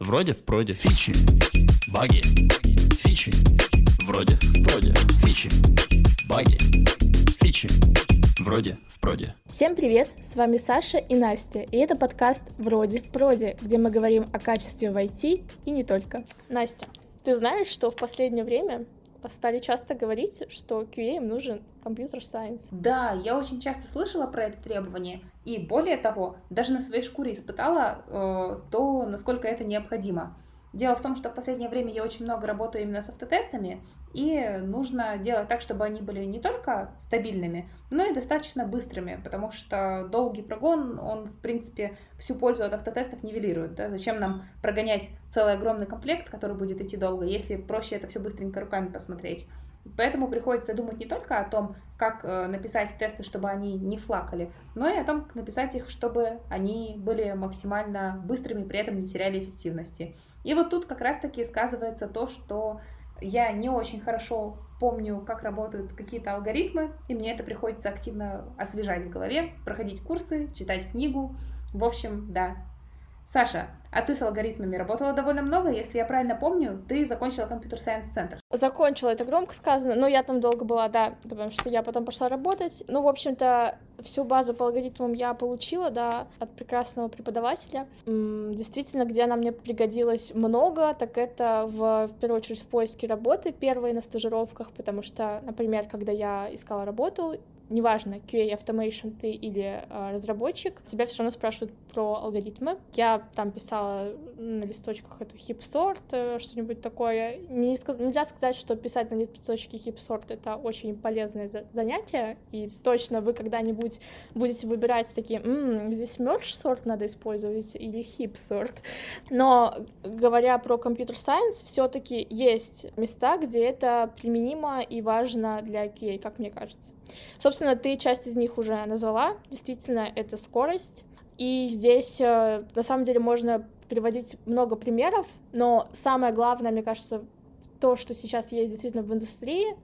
Вроде в проде фичи, баги, фичи. Вроде в проде фичи, баги, фичи. Вроде в проде. Всем привет, с вами Саша и Настя, и это подкаст «Вроде в проде», где мы говорим о качестве в IT и не только. Настя, ты знаешь, что в последнее время стали часто говорить, что QA им нужен компьютер сайенс. Да, я очень часто слышала про это требование, и более того, даже на своей шкуре испытала э, то, насколько это необходимо. Дело в том, что в последнее время я очень много работаю именно с автотестами, и нужно делать так, чтобы они были не только стабильными, но и достаточно быстрыми, потому что долгий прогон, он, в принципе, всю пользу от автотестов нивелирует. Да? Зачем нам прогонять целый огромный комплект, который будет идти долго, если проще это все быстренько руками посмотреть. Поэтому приходится думать не только о том, как э, написать тесты, чтобы они не флакали, но и о том, как написать их, чтобы они были максимально быстрыми, при этом не теряли эффективности. И вот тут как раз-таки сказывается то, что я не очень хорошо помню, как работают какие-то алгоритмы, и мне это приходится активно освежать в голове, проходить курсы, читать книгу. В общем, да. Саша, а ты с алгоритмами работала довольно много, если я правильно помню, ты закончила компьютер-сайенс центр. Закончила, это громко сказано, но я там долго была, да, потому что я потом пошла работать. Ну, в общем-то, всю базу по алгоритмам я получила, да, от прекрасного преподавателя. Действительно, где она мне пригодилась много, так это в, в первую очередь в поиске работы, первой на стажировках, потому что, например, когда я искала работу, неважно, QA Automation ты или э, разработчик, тебя все равно спрашивают про алгоритмы. Я там писала на листочках эту хипсорт, э, что-нибудь такое. Не, нельзя сказать, что писать на листочке хипсорт — это очень полезное занятие, и точно вы когда-нибудь будете выбирать такие, м-м, здесь merge сорт надо использовать или хипсорт. Но говоря про компьютер сайенс, все-таки есть места, где это применимо и важно для QA, как мне кажется. Собственно, ты часть из них уже назвала. Действительно, это скорость. И здесь, э, на самом деле, можно приводить много примеров, но самое главное, мне кажется, то, что сейчас есть действительно в индустрии,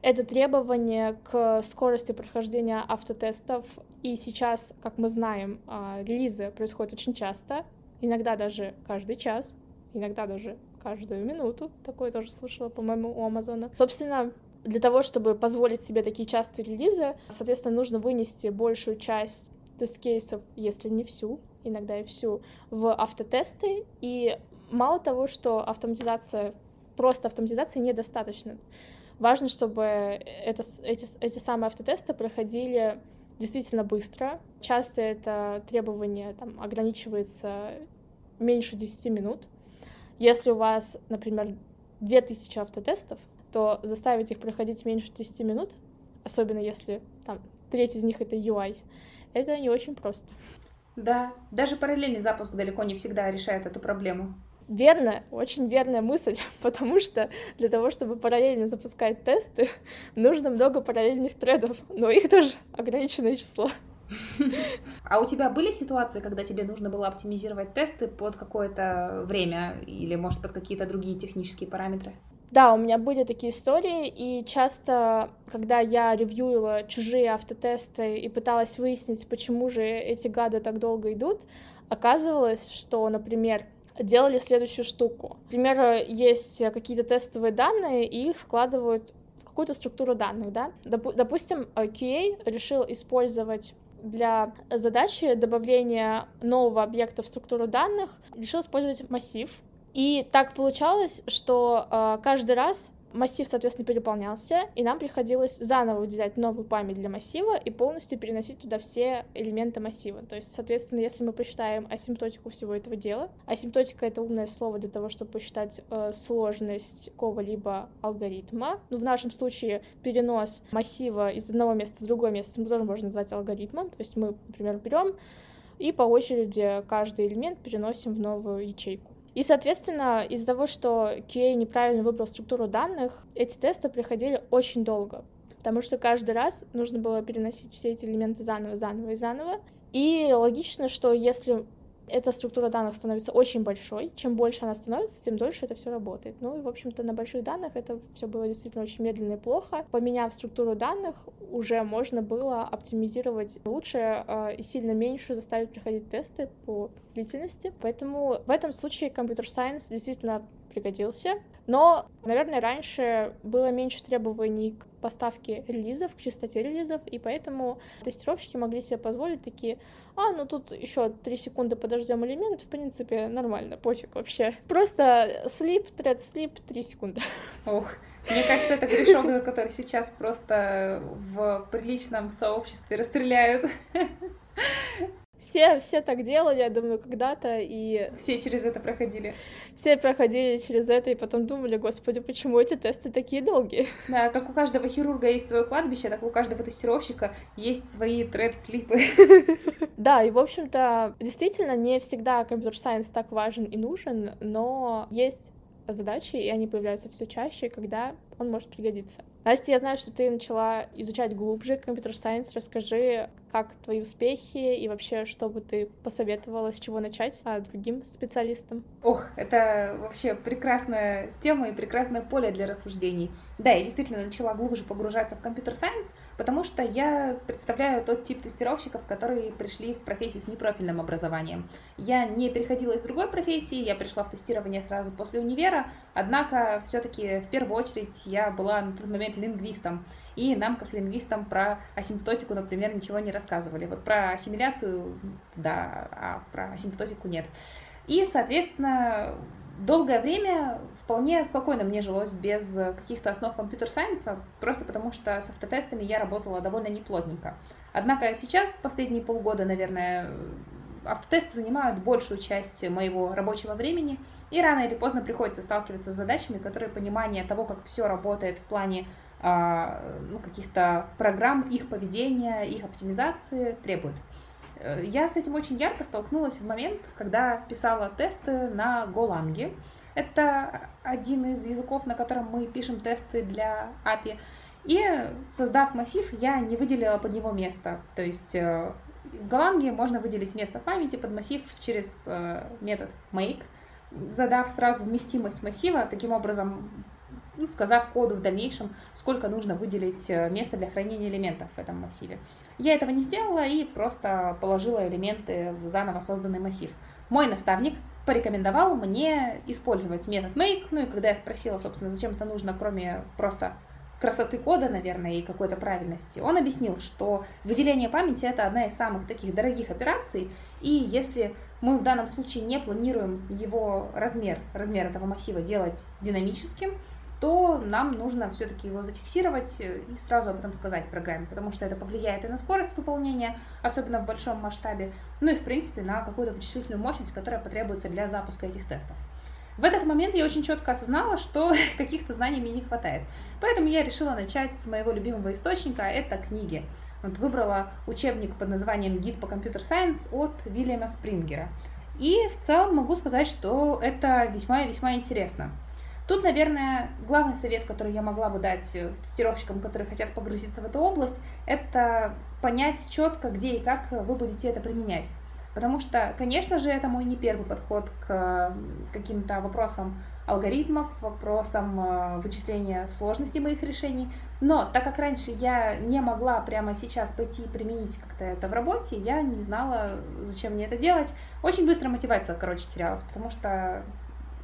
это требование к скорости прохождения автотестов. И сейчас, как мы знаем, а, релизы происходят очень часто, иногда даже каждый час, иногда даже каждую минуту. Такое тоже слышала, по-моему, у Амазона. Собственно, для того, чтобы позволить себе такие частые релизы, соответственно, нужно вынести большую часть тест-кейсов, если не всю, иногда и всю, в автотесты. И мало того, что автоматизация, просто автоматизации недостаточно. Важно, чтобы это, эти, эти самые автотесты проходили действительно быстро. Часто это требование там, ограничивается меньше 10 минут. Если у вас, например, 2000 автотестов, то заставить их проходить меньше 10 минут, особенно если там треть из них это UI, это не очень просто. Да, даже параллельный запуск далеко не всегда решает эту проблему. Верно, очень верная мысль, потому что для того, чтобы параллельно запускать тесты, нужно много параллельных тредов, но их тоже ограниченное число. А у тебя были ситуации, когда тебе нужно было оптимизировать тесты под какое-то время или, может, под какие-то другие технические параметры? Да, у меня были такие истории, и часто, когда я ревьюила чужие автотесты и пыталась выяснить, почему же эти гады так долго идут, оказывалось, что, например, делали следующую штуку. Например, есть какие-то тестовые данные, и их складывают в какую-то структуру данных, да. Допустим, QA решил использовать для задачи добавления нового объекта в структуру данных, решил использовать массив, и так получалось, что э, каждый раз массив, соответственно, переполнялся, и нам приходилось заново выделять новую память для массива и полностью переносить туда все элементы массива. То есть, соответственно, если мы посчитаем асимптотику всего этого дела, асимптотика — это умное слово для того, чтобы посчитать э, сложность какого-либо алгоритма. Ну, в нашем случае перенос массива из одного места в другое место мы тоже можно назвать алгоритмом. То есть мы, например, берем и по очереди каждый элемент переносим в новую ячейку. И, соответственно, из-за того, что QA неправильно выбрал структуру данных, эти тесты приходили очень долго, потому что каждый раз нужно было переносить все эти элементы заново, заново и заново. И логично, что если эта структура данных становится очень большой. Чем больше она становится, тем дольше это все работает. Ну и, в общем-то, на больших данных это все было действительно очень медленно и плохо. Поменяв структуру данных, уже можно было оптимизировать лучше э, и сильно меньше заставить проходить тесты по длительности. Поэтому в этом случае компьютер сайенс действительно пригодился. Но, наверное, раньше было меньше требований к поставке релизов, к частоте релизов, и поэтому тестировщики могли себе позволить такие, а, ну тут еще три секунды подождем элемент, в принципе, нормально, пофиг вообще. Просто слип, тред слип, три секунды. Ох, мне кажется, это грешок, который сейчас просто в приличном сообществе расстреляют. Все, все так делали, я думаю, когда-то, и... Все через это проходили. Все проходили через это, и потом думали, господи, почему эти тесты такие долгие? Да, как у каждого хирурга есть свое кладбище, так у каждого тестировщика есть свои тред-слипы. Да, и, в общем-то, действительно, не всегда компьютер-сайенс так важен и нужен, но есть задачи, и они появляются все чаще, когда он может пригодиться. Настя, я знаю, что ты начала изучать глубже компьютер-сайенс. Расскажи, как твои успехи и вообще, что бы ты посоветовала, с чего начать а другим специалистам? Ох, это вообще прекрасная тема и прекрасное поле для рассуждений. Да, я действительно начала глубже погружаться в компьютер-сайенс, потому что я представляю тот тип тестировщиков, которые пришли в профессию с непрофильным образованием. Я не переходила из другой профессии, я пришла в тестирование сразу после универа, однако все-таки в первую очередь я была на тот момент лингвистом. И нам, как лингвистам, про асимптотику, например, ничего не рассказывали. Вот про ассимиляцию, да, а про асимптотику нет. И, соответственно, долгое время вполне спокойно мне жилось без каких-то основ компьютер-сайенса, просто потому что с автотестами я работала довольно неплотненько. Однако сейчас, последние полгода, наверное, автотесты занимают большую часть моего рабочего времени, и рано или поздно приходится сталкиваться с задачами, которые понимание того, как все работает в плане а, ну, каких-то программ, их поведения, их оптимизации требует. Э, я с этим очень ярко столкнулась в момент, когда писала тесты на Golang. Это один из языков, на котором мы пишем тесты для API. И создав массив, я не выделила под него место. То есть э, в Golang можно выделить место памяти под массив через э, метод make, задав сразу вместимость массива, таким образом ну, сказав коду в дальнейшем, сколько нужно выделить э, места для хранения элементов в этом массиве. Я этого не сделала и просто положила элементы в заново созданный массив. Мой наставник порекомендовал мне использовать метод make, ну и когда я спросила, собственно, зачем это нужно, кроме просто красоты кода, наверное, и какой-то правильности, он объяснил, что выделение памяти это одна из самых таких дорогих операций, и если мы в данном случае не планируем его размер, размер этого массива делать динамическим, то нам нужно все-таки его зафиксировать и сразу об этом сказать программе, потому что это повлияет и на скорость выполнения, особенно в большом масштабе, ну и в принципе на какую-то вычислительную мощность, которая потребуется для запуска этих тестов. В этот момент я очень четко осознала, что каких-то знаний мне не хватает. Поэтому я решила начать с моего любимого источника, это книги. Вот выбрала учебник под названием «Гид по компьютер-сайенс» от Вильяма Спрингера. И в целом могу сказать, что это весьма и весьма интересно. Тут, наверное, главный совет, который я могла бы дать тестировщикам, которые хотят погрузиться в эту область, это понять четко, где и как вы будете это применять. Потому что, конечно же, это мой не первый подход к каким-то вопросам алгоритмов, вопросам э, вычисления сложности моих решений. Но так как раньше я не могла прямо сейчас пойти и применить как-то это в работе, я не знала, зачем мне это делать. Очень быстро мотивация, короче, терялась, потому что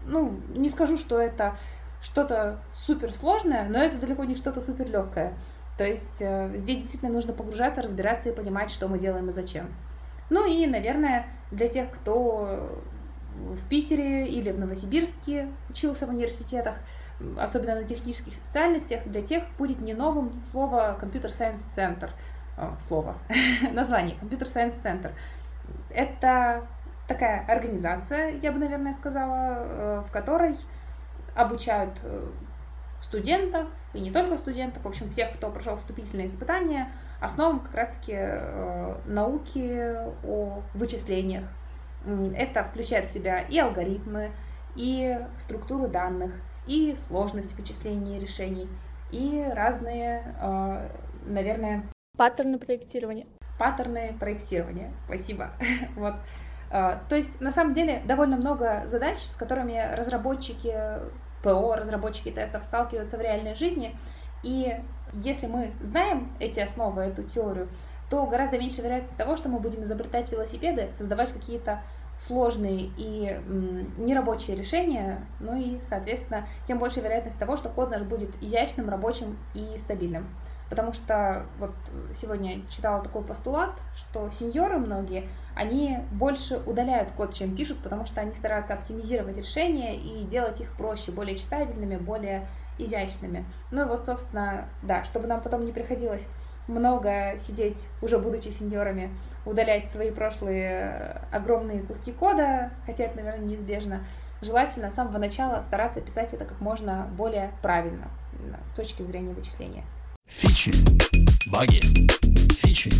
ну, не скажу, что это что-то суперсложное, но это далеко не что-то супер легкое. То есть э, здесь действительно нужно погружаться, разбираться и понимать, что мы делаем и зачем. Ну и, наверное, для тех, кто в Питере или в Новосибирске учился в университетах, особенно на технических специальностях, для тех будет не новым слово Science Center. О, слово, название Computer Science Center. Это такая организация, я бы, наверное, сказала, э, в которой обучают э, студентов, и не только студентов, в общем, всех, кто прошел вступительные испытания, основам как раз-таки э, науки о вычислениях. Это включает в себя и алгоритмы, и структуру данных, и сложность вычисления решений, и разные, наверное... Паттерны проектирования. Паттерны проектирования, спасибо. вот. А, то есть, на самом деле, довольно много задач, с которыми разработчики ПО, разработчики тестов сталкиваются в реальной жизни. И если мы знаем эти основы, эту теорию, то гораздо меньше вероятность того, что мы будем изобретать велосипеды, создавать какие-то сложные и нерабочие решения, ну и, соответственно, тем больше вероятность того, что код наш будет изящным, рабочим и стабильным. Потому что вот сегодня читала такой постулат, что сеньоры многие, они больше удаляют код, чем пишут, потому что они стараются оптимизировать решения и делать их проще, более читабельными, более изящными. Ну и вот, собственно, да, чтобы нам потом не приходилось много сидеть, уже будучи сеньорами, удалять свои прошлые огромные куски кода, хотя это, наверное, неизбежно. Желательно с самого начала стараться писать это как можно более правильно с точки зрения вычисления. Фичи, баги, фичи,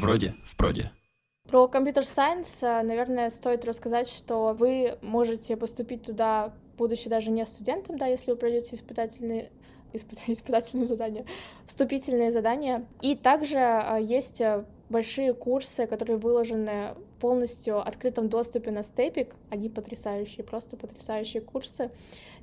вроде в проде. Про компьютер-сайенс, наверное, стоит рассказать, что вы можете поступить туда, будучи даже не студентом, да, если вы пройдете испытательные испытательные задания, вступительные задания. И также а, есть э, большие курсы, которые выложены полностью в открытом доступе на Степик. Они потрясающие, просто потрясающие курсы.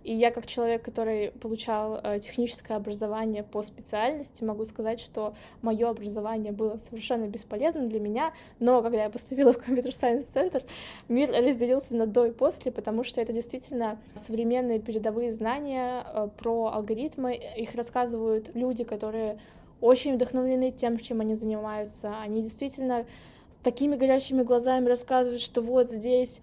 И я как человек, который получал э, техническое образование по специальности, могу сказать, что мое образование было совершенно бесполезным для меня, но когда я поступила в компьютер-сайенс центр, мир разделился на до и после, потому что это действительно современные передовые знания э, про алгоритмы. Их рассказывают люди, которые очень вдохновлены тем, чем они занимаются. Они действительно с такими горящими глазами рассказывают, что вот здесь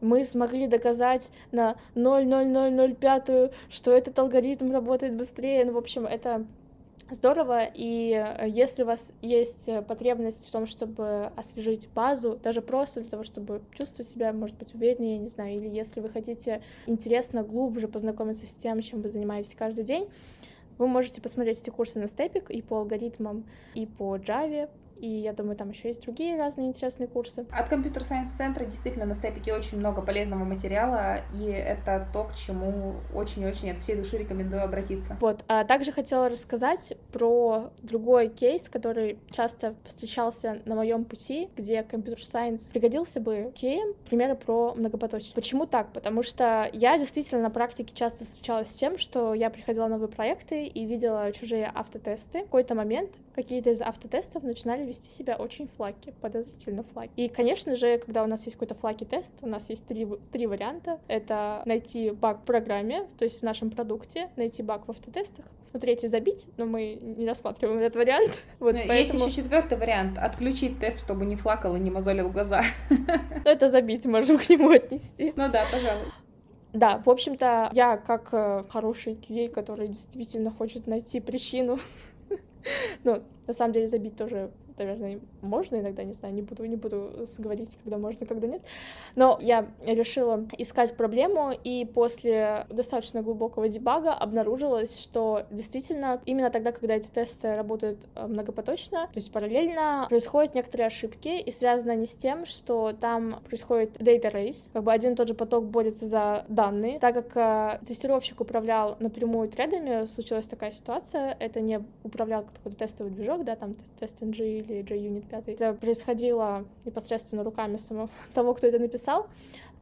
мы смогли доказать на 0,0005, что этот алгоритм работает быстрее. Ну, в общем, это здорово, и э, если у вас есть потребность в том, чтобы освежить базу, даже просто для того, чтобы чувствовать себя, может быть, увереннее, не знаю, или если вы хотите интересно, глубже познакомиться с тем, чем вы занимаетесь каждый день, вы можете посмотреть эти курсы на Stepik и по алгоритмам, и по Java, и я думаю, там еще есть другие разные интересные курсы. От Computer Science центра действительно на Stepik е очень много полезного материала, и это то, к чему очень-очень от всей души рекомендую обратиться. Вот, а также хотела рассказать про другой кейс, который часто встречался на моем пути, где computer science пригодился бы QA ям, примеры про многопоточие. Почему так? Потому что я действительно на практике часто встречалась с тем, что я приходила на новые проекты и видела чужие автотесты. В какой-то момент какие-то из автотестов начинали вести себя очень flaky, подозрительно flaky. И, конечно же, когда у нас есть какой-то flaky тест, у нас есть три, три варианта. Это найти баг в программе, то есть в нашем продукте, найти баг в автотестах, ну, третий забить, но мы не рассматриваем этот вариант. Вот, но поэтому... Есть еще четвертый вариант — отключить тест, чтобы не флакал и не мозолил глаза. Ну, это забить, можем к нему отнести. Ну да, пожалуй. Да, в общем-то, я как э, хороший QA, который действительно хочет найти причину ну, на самом деле забить тоже наверное, можно иногда, не знаю, не буду, не буду говорить, когда можно, когда нет. Но я решила искать проблему, и после достаточно глубокого дебага обнаружилось, что действительно именно тогда, когда эти тесты работают э, многопоточно, то есть параллельно, происходят некоторые ошибки, и связано они с тем, что там происходит data race, как бы один и тот же поток борется за данные. Так как э, тестировщик управлял напрямую тредами, случилась такая ситуация, это не управлял какой-то тестовый движок, да, там TestNG или JUnit 5. Это происходило непосредственно руками самого того, кто это написал.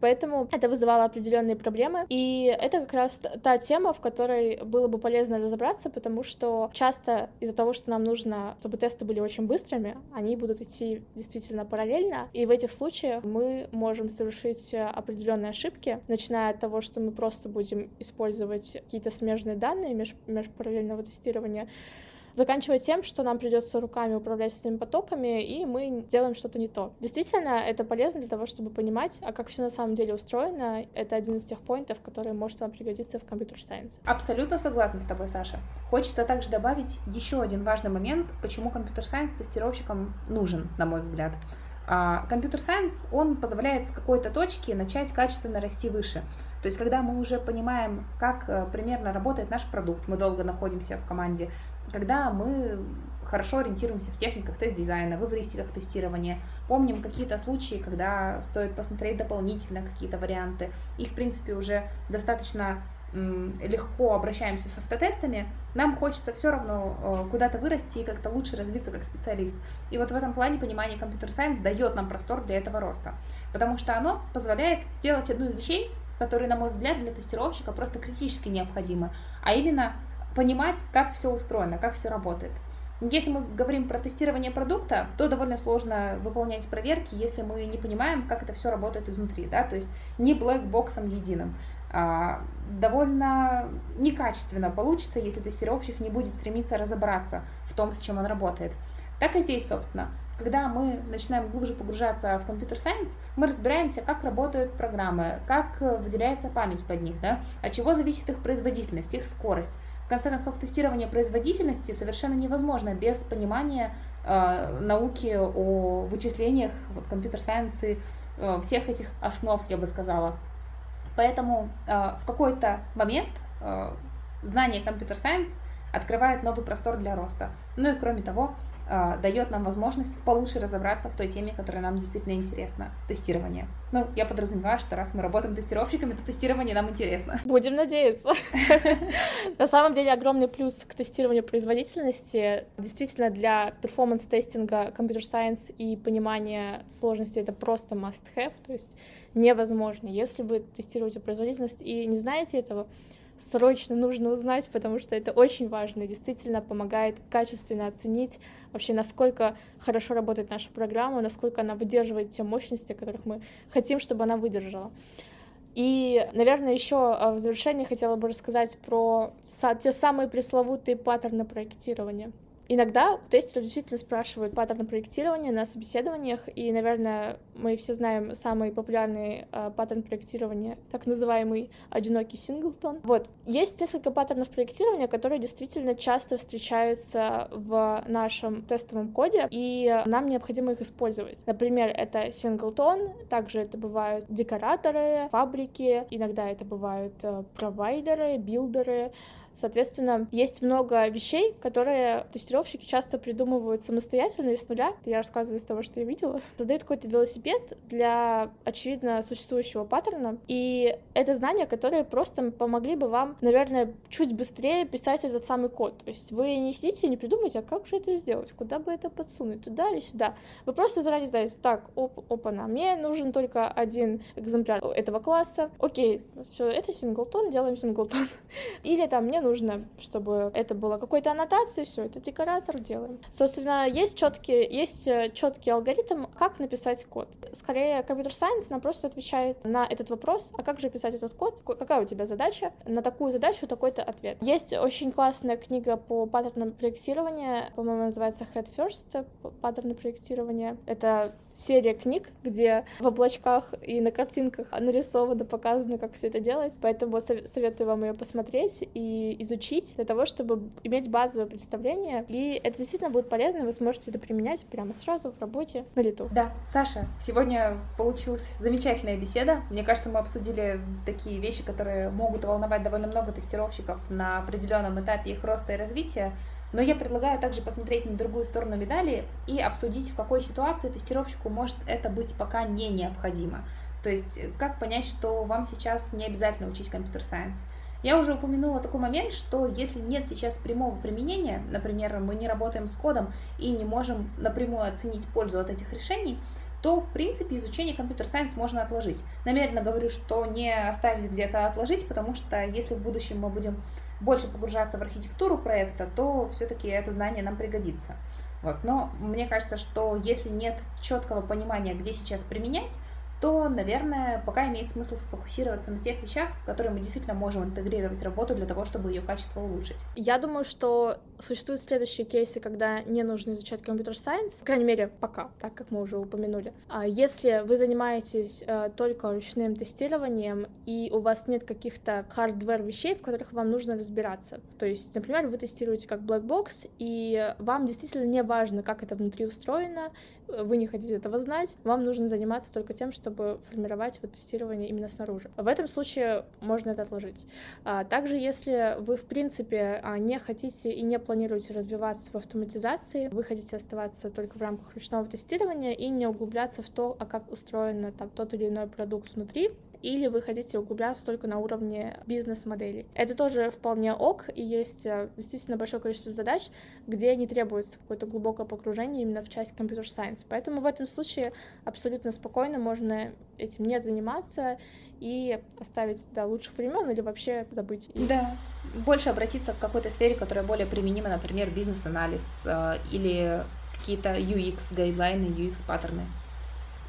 Поэтому это вызывало определенные проблемы. И это как раз та тема, в которой было бы полезно разобраться, потому что часто из-за того, что нам нужно, чтобы тесты были очень быстрыми, они будут идти действительно параллельно. И в этих случаях мы можем совершить определенные ошибки, начиная от того, что мы просто будем использовать какие-то смежные данные меж межпараллельного тестирования, заканчивая тем, что нам придется руками управлять этими потоками, и мы делаем что-то не то. Действительно, это полезно для того, чтобы понимать, а как все на самом деле устроено. Это один из тех поинтов, который может вам пригодиться в компьютер-сайенс. Абсолютно согласна с тобой, Саша. Хочется также добавить еще один важный момент, почему компьютер-сайенс тестировщикам нужен, на мой взгляд. А, компьютер-сайенс, он позволяет с какой-то точки начать качественно расти выше. То есть, когда мы уже понимаем, как э, примерно работает наш продукт, мы долго находимся в команде, когда мы хорошо ориентируемся в техниках тест-дизайна, в эвристиках тестирования, помним какие-то случаи, когда стоит посмотреть дополнительно какие-то варианты, и, в принципе, уже достаточно легко обращаемся с автотестами, нам хочется все равно э, куда-то вырасти и как-то лучше развиться как специалист. И вот в этом плане понимание компьютер-сайенс дает нам простор для этого роста, потому что оно позволяет сделать одну из вещей, которые, на мой взгляд, для тестировщика просто критически необходимы, а именно понимать, как все устроено, как все работает. Если мы говорим про тестирование продукта, то довольно сложно выполнять проверки, если мы не понимаем, как это все работает изнутри, да, то есть не блэкбоксом единым. А, довольно некачественно получится, если тестировщик не будет стремиться разобраться в том, с чем он работает. Так и здесь, собственно. Когда мы начинаем глубже погружаться в компьютер-сайенс, мы разбираемся, как работают программы, как выделяется память под них, да, от чего зависит их производительность, их скорость, в конце концов, тестирование производительности совершенно невозможно без понимания э, науки о вычислениях, вот компьютер-сайенс и э, всех этих основ, я бы сказала. Поэтому э, в какой-то момент э, знание computer science открывает новый простор для роста. Ну и кроме того, дает нам возможность получше разобраться в той теме, которая нам действительно интересна. Тестирование. Ну, я подразумеваю, что раз мы работаем тестировщиками, то тестирование нам интересно. Будем надеяться. На самом деле огромный плюс к тестированию производительности. Действительно, для performance testing а computer science и понимания сложности это просто must-have, то есть невозможно. Если вы тестируете производительность и не знаете этого, срочно нужно узнать, потому что это очень важно и действительно помогает качественно оценить вообще, насколько хорошо работает наша программа, насколько она выдерживает те мощности, которых мы хотим, чтобы она выдержала. И, наверное, еще а, в завершении хотела бы рассказать про те самые пресловутые паттерны проектирования. Иногда тестеры действительно спрашивают паттерны проектирования на собеседованиях, и, наверное, мы все знаем самый популярный э, паттерн проектирования, так называемый одинокий синглтон. Вот, есть несколько паттернов проектирования, которые действительно часто встречаются в нашем тестовом коде, и нам необходимо их использовать. Например, это синглтон, также это бывают декораторы, фабрики, иногда это бывают э, провайдеры, билдеры, Соответственно, есть много вещей, которые тестировщики часто придумывают самостоятельно из нуля. Я рассказываю из того, что я видела. Создают какой-то велосипед для, очевидно, существующего паттерна. И это знания, которые просто помогли бы вам, наверное, чуть быстрее писать этот самый код. То есть вы не сидите и не придумаете, а как же это сделать, куда бы это подсунуть, туда или сюда. Вы просто заранее знаете, так, оп, опа-на, мне нужен только один экземпляр этого класса. Окей, все, это синглтон, делаем синглтон. Или там мне нужно, чтобы это было какой-то аннотацией, все, это декоратор делаем. Собственно, есть четкий, есть э, четкий алгоритм, как написать код. Скорее, компьютер сайенс нам просто отвечает на этот вопрос, а как же писать этот код, какая у тебя задача, на такую задачу такой-то ответ. Есть очень классная книга по паттернам проектирования, по-моему, называется Head First, паттерны проектирования. Это серия книг, где в облачках и на картинках нарисовано, показано, как все это делать. Поэтому советую вам ее посмотреть и изучить для того, чтобы иметь базовое представление. И это действительно будет полезно, вы сможете это применять прямо сразу в работе на лету. Да, Саша, сегодня получилась замечательная беседа. Мне кажется, мы обсудили такие вещи, которые могут волновать довольно много тестировщиков на определенном этапе их роста и развития. Но я предлагаю также посмотреть на другую сторону медали и обсудить, в какой ситуации тестировщику может это быть пока не необходимо. То есть, как понять, что вам сейчас не обязательно учить компьютер-сайенс. Я уже упомянула такой момент, что если нет сейчас прямого применения, например, мы не работаем с кодом и не можем напрямую оценить пользу от этих решений, то, в принципе, изучение компьютер-сайенс можно отложить. Намеренно говорю, что не оставить где-то отложить, потому что если в будущем мы будем больше погружаться в архитектуру проекта, то все-таки это знание нам пригодится. Вот. Но мне кажется, что если нет четкого понимания, где сейчас применять, то, наверное, пока имеет смысл сфокусироваться на тех вещах, которые мы действительно можем интегрировать в работу для того, чтобы ее качество улучшить. Я думаю, что существуют следующие кейсы, когда не нужно изучать computer science, по крайней мере, пока, так как мы уже упомянули. А если вы занимаетесь э, только ручным тестированием, и у вас нет каких-то hardware вещей, в которых вам нужно разбираться, то есть, например, вы тестируете как black box, и вам действительно не важно, как это внутри устроено, вы не хотите этого знать, вам нужно заниматься только тем, чтобы формировать вот тестирование именно снаружи. В этом случае можно это отложить. А, также, если вы, в принципе, а, не хотите и не планируете развиваться в автоматизации, вы хотите оставаться только в рамках ручного тестирования и не углубляться в то, а как устроен там тот или иной продукт внутри, или вы хотите углубляться только на уровне бизнес-моделей. Это тоже вполне ок, и есть э, действительно большое количество задач, где не требуется какое-то глубокое погружение именно в часть компьютер-сайенс. Поэтому в этом случае абсолютно спокойно можно этим не заниматься и оставить до лучших времен или вообще забыть. Да, больше обратиться к какой-то сфере, которая более применима, например, бизнес-анализ э, или какие-то UX-гайдлайны, UX-паттерны.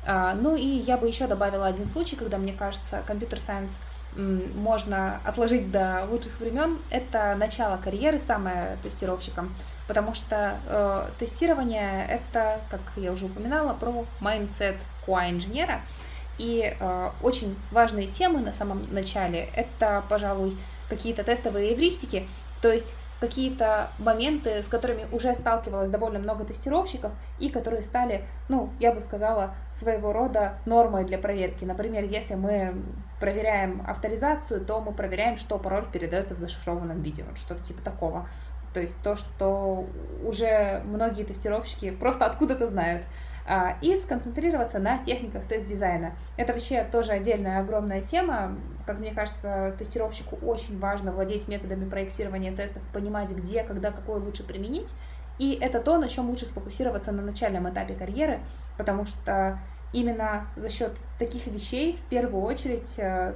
А, ну и я бы еще добавила один случай, когда, мне кажется, компьютер-сайенс можно отложить до лучших времен, это начало карьеры самое тестировщиком, потому что э, тестирование это, как я уже упоминала, про mindset QA-инженера, и э, очень важные темы на самом начале это, пожалуй, какие-то тестовые эвристики, то есть какие-то моменты, с которыми уже сталкивалось довольно много тестировщиков и которые стали, ну, я бы сказала, своего рода нормой для проверки. Например, если мы проверяем авторизацию, то мы проверяем, что пароль передается в зашифрованном виде, вот что-то типа такого. То есть то, что уже многие тестировщики просто откуда-то знают. А, и сконцентрироваться на техниках тест-дизайна. Это вообще тоже отдельная огромная тема. Как мне кажется, тестировщику очень важно владеть методами проектирования тестов, понимать, где, когда, какой лучше применить. И это то, на чем лучше сфокусироваться на начальном этапе карьеры, потому что именно за счет таких вещей в первую очередь э,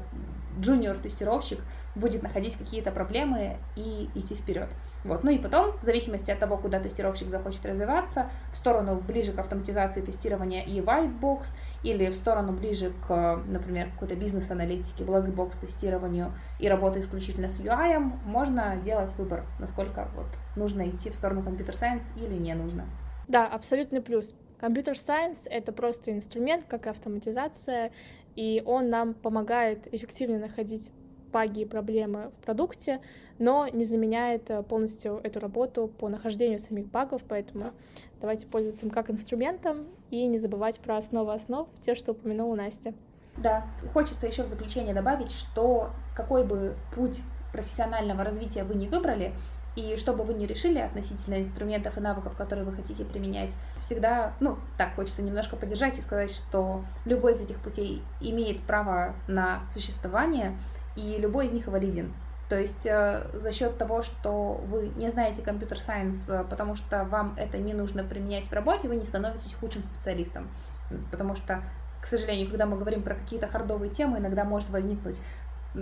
junior тестировщик будет находить какие-то проблемы и идти вперед. Вот. Ну и потом, в зависимости от того, куда тестировщик захочет развиваться, в сторону ближе к автоматизации тестирования и whitebox, или в сторону ближе к, например, какой-то бизнес-аналитике, blackbox тестированию и работе исключительно с UI, можно делать выбор, насколько вот нужно идти в сторону computer science или не нужно. Да, абсолютный плюс. Computer science — это просто инструмент, как и автоматизация, и он нам помогает эффективнее находить баги и проблемы в продукте, но не заменяет э, полностью эту работу по нахождению самих багов, поэтому давайте пользоваться им как инструментом и не забывать про основы основ, те, что упомянула Настя. Да, хочется еще в заключение добавить, что какой бы путь профессионального развития вы не выбрали, и что бы вы ни решили относительно инструментов и навыков, которые вы хотите применять, всегда, ну, так, хочется немножко поддержать и сказать, что любой из этих путей имеет право на существование, и любой из них валиден. То есть э, за счет того, что вы не знаете компьютер-сайенс, э, потому что вам это не нужно применять в работе, вы не становитесь худшим специалистом. Потому что, к сожалению, когда мы говорим про какие-то хардовые темы, иногда может возникнуть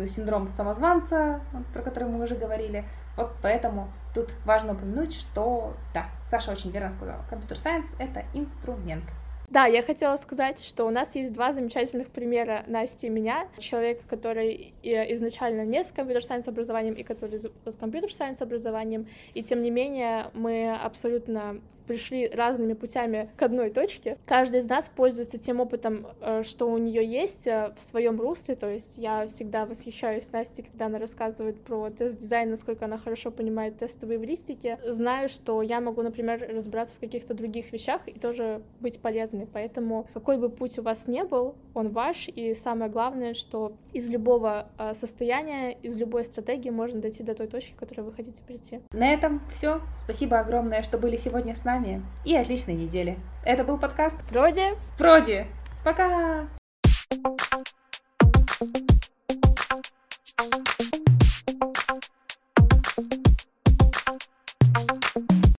синдром самозванца, про который мы уже говорили. Вот поэтому тут важно упомянуть, что, да, Саша очень верно сказала, компьютер-сайенс — это инструмент. Да, я хотела сказать, что у нас есть два замечательных примера Насти и меня. Человек, который изначально не с компьютер-сайенс образованием и который с компьютер-сайенс образованием, и тем не менее мы абсолютно пришли разными путями к одной точке. Каждый из нас пользуется тем опытом, э, что у нее есть э, в своем русле. То есть я всегда восхищаюсь Настей, когда она рассказывает про тест-дизайн, насколько она хорошо понимает тестовые эвристики. Знаю, что я могу, например, разбираться в каких-то других вещах и тоже быть полезной. Поэтому какой бы путь у вас не был, он ваш. И самое главное, что из любого э, состояния, из любой стратегии можно дойти до той точки, к которой вы хотите прийти. На этом все. Спасибо огромное, что были сегодня с нами нами и отличной недели. Это был подкаст Вроде. Вроде. Пока! Thank you.